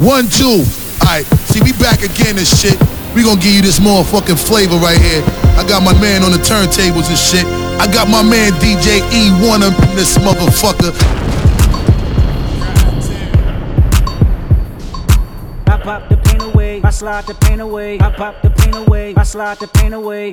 One, two. Alright, see, we back again and shit. We gonna give you this motherfucking flavor right here. I got my man on the turntables and shit. I got my man DJ E1 up in this motherfucker. I pop the pain away, I slide the pain away. I pop the pain away, I slide the pain away.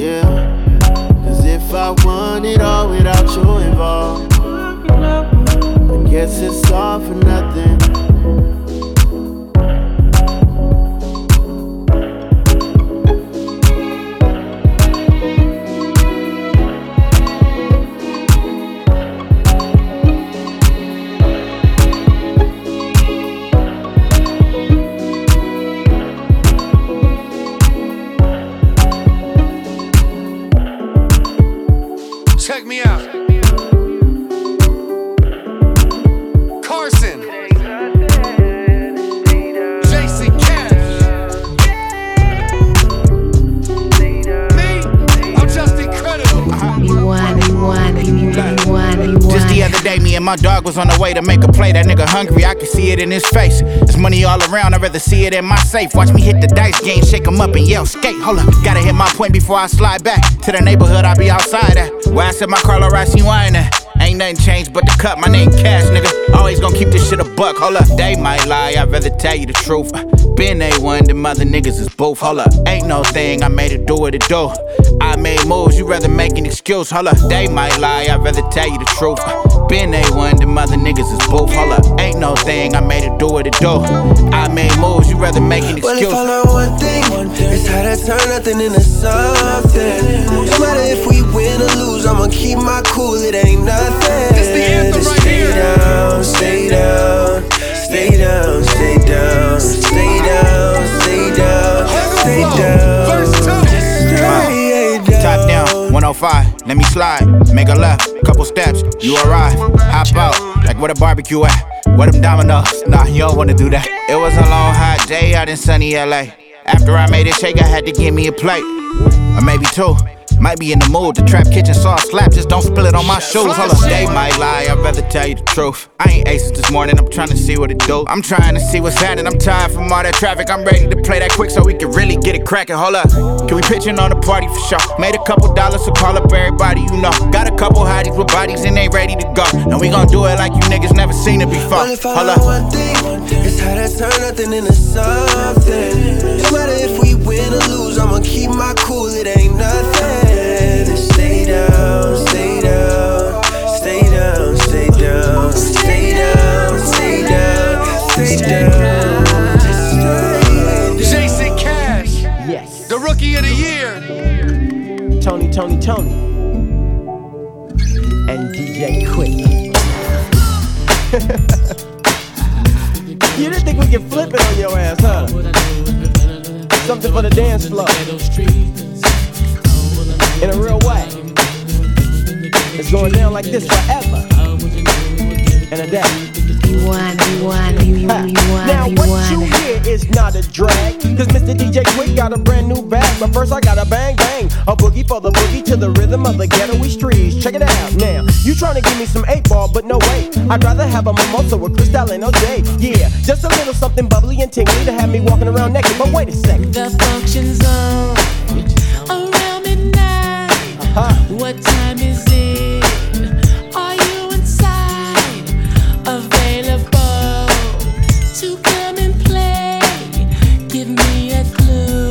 Yeah. Cause if I want it all without you involved. I guess it's all for nothing. My dog was on the way to make a play. That nigga hungry, I can see it in his face. There's money all around, I'd rather see it in my safe. Watch me hit the dice game, shake 'em up and yell, skate. Hold up, gotta hit my point before I slide back to the neighborhood I be outside at. Where I said my Carlo Rossi wine at. Ain't nothing changed but the cut, my name Cash, nigga. Always gonna keep this shit a buck. Hold up, they might lie, I'd rather tell you the truth. Been A1, the mother niggas is both. Hold up, ain't no thing, I made it do what it do. I made moves, you rather make an excuse. Hold up, they might lie, I'd rather tell you the truth. Been A1, them other niggas is boof. Hold up, ain't no thing, I made it do what it do. I made moves, you rather make an Well, if. I learn one thing, it's how to turn nothing into something. No matter if we win or lose, I'ma keep my cool, it ain't nothing. This the anthem Just right stay here. down, stay down, stay down, stay down, stay down, stay down, stay down. First time. Stay down. Top down, 105, let me slide. Make a left, couple steps, you arrive. Hop out, like where the barbecue at? Where them dominoes? Nah, you don't wanna do that. It was a long, hot day out in sunny LA. After I made it shake, I had to give me a plate. Or maybe two. Might be in the mood. to trap kitchen sauce slap, just don't spill it on my shoes. Hold up, they might lie, I'd rather tell you the truth. I ain't aces this morning, I'm trying to see what it do. I'm trying to see what's happening, I'm tired from all that traffic. I'm ready to play that quick so we can really get it cracking. Hold up, can we pitch in on the party for sure? Made a couple dollars, so call up everybody you know. Got a couple hotties with bodies and they ready to go. And we gon' do it like you niggas never seen it before. Well, if I Hold up. one thing, it's how to turn nothing into something. No matter if we going down like this forever. And a day. Now what you hear is not a drag Cause Mr. DJ Quik got a brand new bag But first I got a bang bang A boogie for the boogie to the rhythm of the ghetto streets Check it out now You trying to give me some 8 ball but no way I'd rather have a mimosa with Cristal and OJ Yeah, just a little something bubbly and tingly To have me walking around naked But wait a second The function zone around midnight. huh? What time is Give me a clue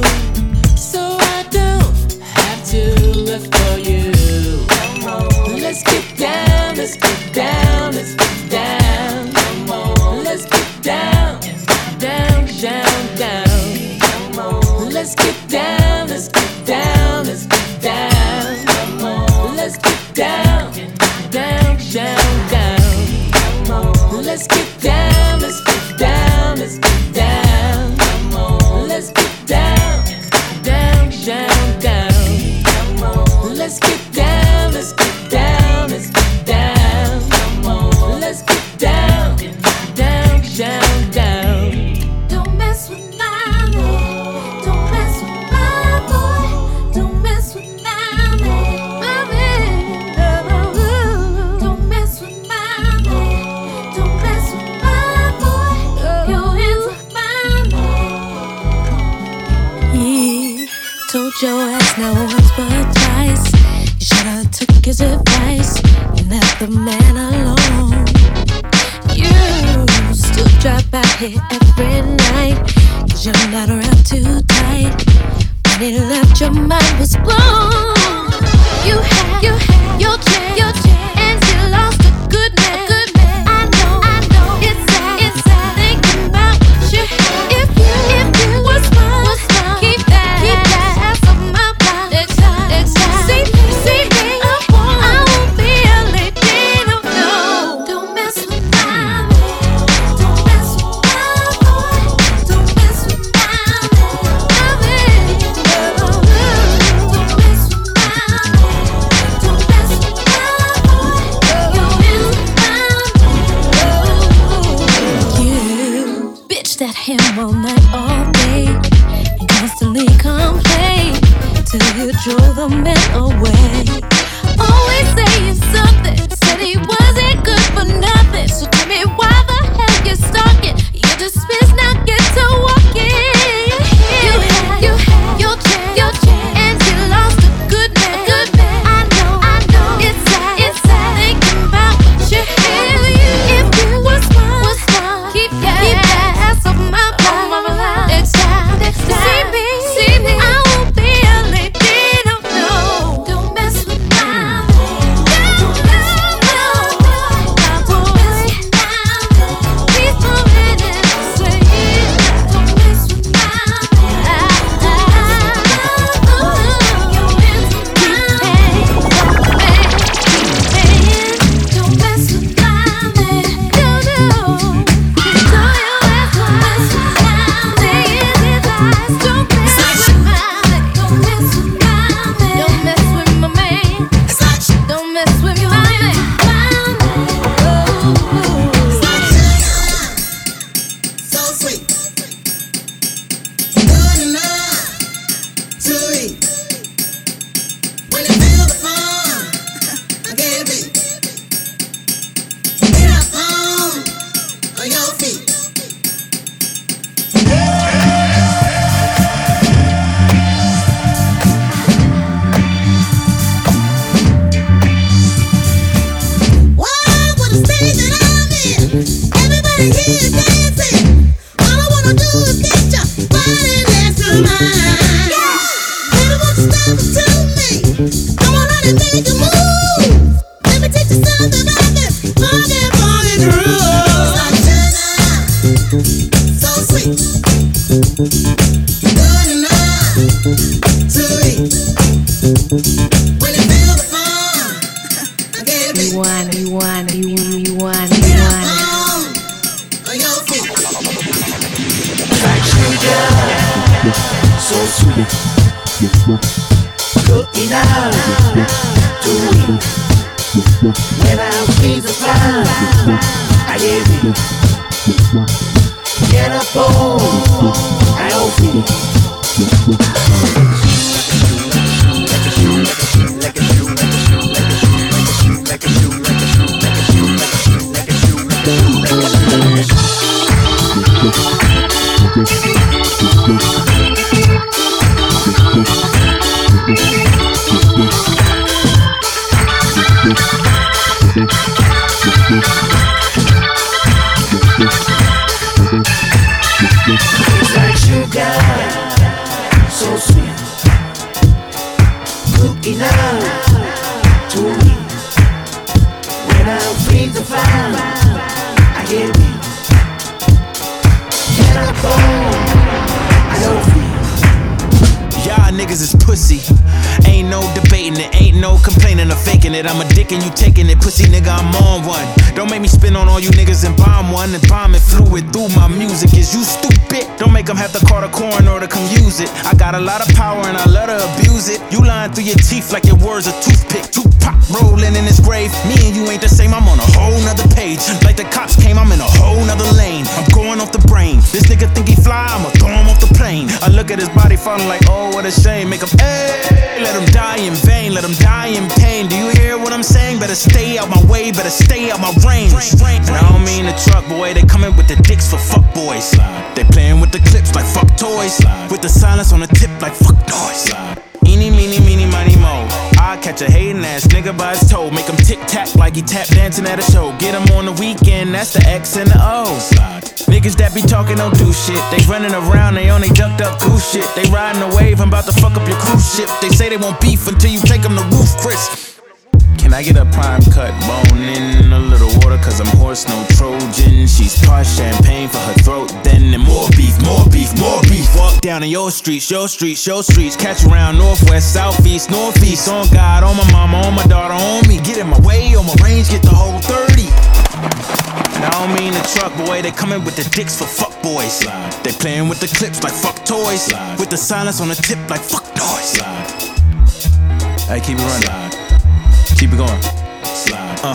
out here every night. Cause you're not around too tight. When it left, your mind was blown. You had, you had so sweet. Looking out to win. When I feel the fire, I hear it. Get up on, I don't And you taking it, pussy nigga, I'm on one. Don't make me spin on all you niggas and bomb one. And bomb it fluid through my music. Is you stupid? Don't make them have to call the coroner to come use it. I got a lot of power and I love to abuse it. You lying through your teeth like your words a toothpick. Two pop rolling in his grave. Me and you ain't the same, I'm on a whole nother page. Like the cops came, I'm in a whole nother lane. I'm going off the brain. This nigga think he fly, I'ma throw him off the plane. I look at his body falling like, oh, what a shame. Make him, hey, let him die in vain, let him die in pain. Do you hear what I'm saying? thing, better stay out my way, better stay out my range. And I don't mean the truck boy, they coming with the dicks for fuck boys. They playing with the clips like fuck toys, with the silence on the tip like fuck noise. Eeny, meeny, meeny, money, mo. I catch a hating ass nigga by his toe. Make him tick tack like he tap dancing at a show. Get him on the weekend, that's the X and the O's. Niggas that be talking don't do shit. They running around, they only ducked up cool shit. They riding the wave, I'm about to fuck up your cruise ship. They say they want beef until you take them to Ruth's Chris. Can I get a prime cut bone in a little water? Cause I'm horse, no Trojan. She's parched champagne for her throat. Then and more beef, more beef, more beef. Walk down in your streets, your streets, your streets. Catch around northwest, southeast, northeast. On God, on my mama, on my daughter, on me. Get in my way, on my range, get the whole 30. And I don't mean the truck boy, they coming with the dicks for fuck boys. They playing with the clips like fuck toys. Slide. With the silence on the tip like fuck noise. Slide. I keep it running. Keep it going. Slide. Uh.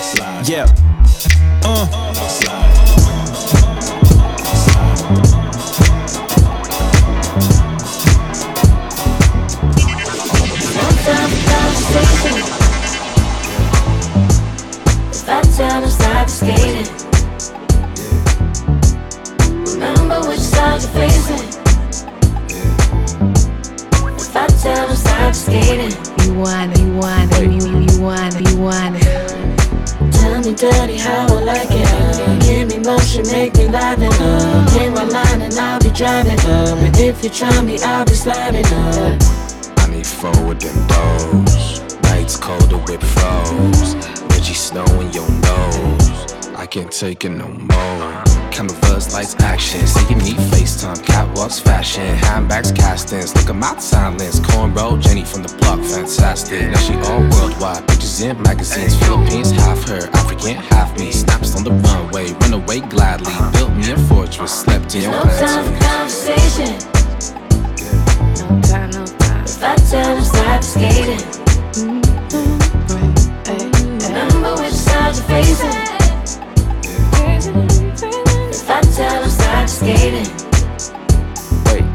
Slide. Yeah. Uh. Slide. If I tell them stop skating Remember which side you're facing If I tell them stop skating want, you want, you, you, you want, you want. Tell me dirty how I like it. Give me motion, make me live it up. My line and I'll be driving up. And if you try me, I'll be sliding up. I need phone with them doors. Nights colder with froze. Rejjie Snow in your nose can't take it no more. Cameras, lights, action. Seeing me FaceTime, catwalks, fashion. Handbags, castings. Look at my silence. Cornrow, Jenny from the block, fantastic. Now she all worldwide. Pictures in magazines. Philippines, half her. African, half me. Snaps on the runway. Run away gladly. Built me a fortress. Slept in your No time for conversation. No time, no time. If I tell them stop skating. Mm-hmm. Remember which side you're facing. till I'm started skating. Wait.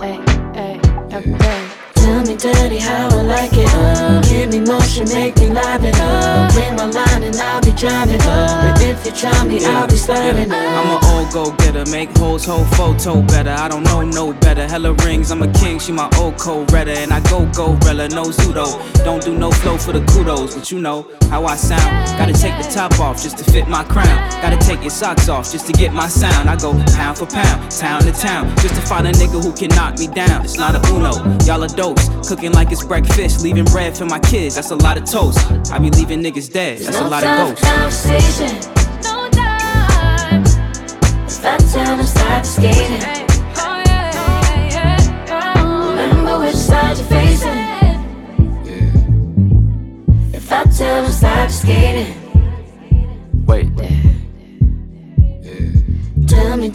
Wait, wait, okay. Tell me, daddy, how I like it. Oh. Give me motion, make me live it up. Bring my line and I'll be driving up. And if you try me, I'll be sliding up. I'm a old go getter, make hoes whole photo better. I don't know no better. Hella rings, I'm a king, she my old co redder. And I go go rella, no pseudo. Don't do no flow for the kudos, but you know how I sound. Gotta take the top off just to fit my crown. Gotta take your socks off just to get my sound. I go pound for pound, town to town, just to find a nigga who can knock me down. It's not a uno, y'all are dopes, cooking like it's breakfast, leaving bread for my kids. That's a lot of toast. I be leaving niggas dead. That's a lot of ghosts. Conversation, no time. It's that time to start skating. Oh oh oh. Remember which side you're facing. If I tell them stop skating.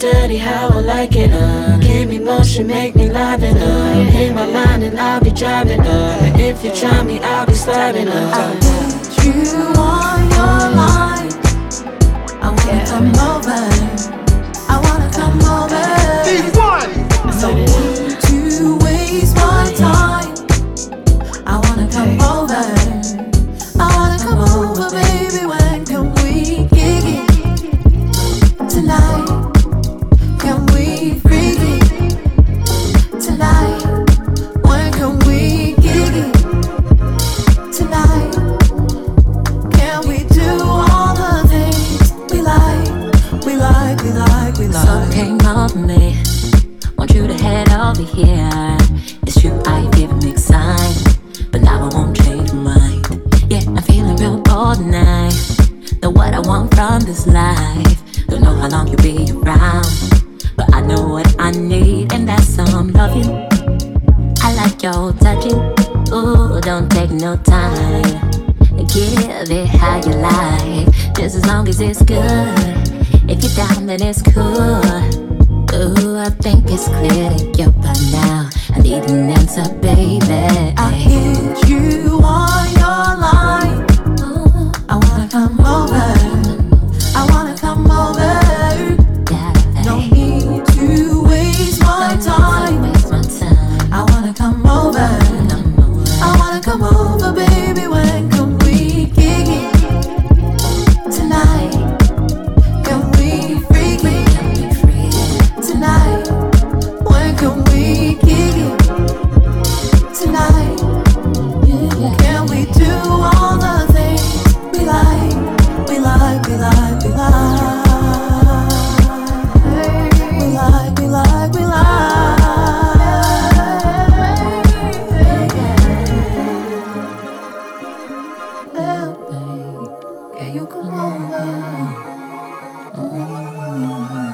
Dirty how I like it, uh. Give me motion, make me live it, uh. In my mind and I'll be driving, uh. And if you try me, I'll be sliding, uh. I need you on your line. I wanna come over. I wanna come over. I don't want Don't know how long you'll be around, but I know what I need, and that's some loving. I like your touching. Ooh, don't take no time. Give it how you like, just as long as it's good. If you're down, then it's cool. Ooh, I think it's clear to you're by now. I need an answer, baby. I hit you on your line. I wanna come over. Can you come over? Can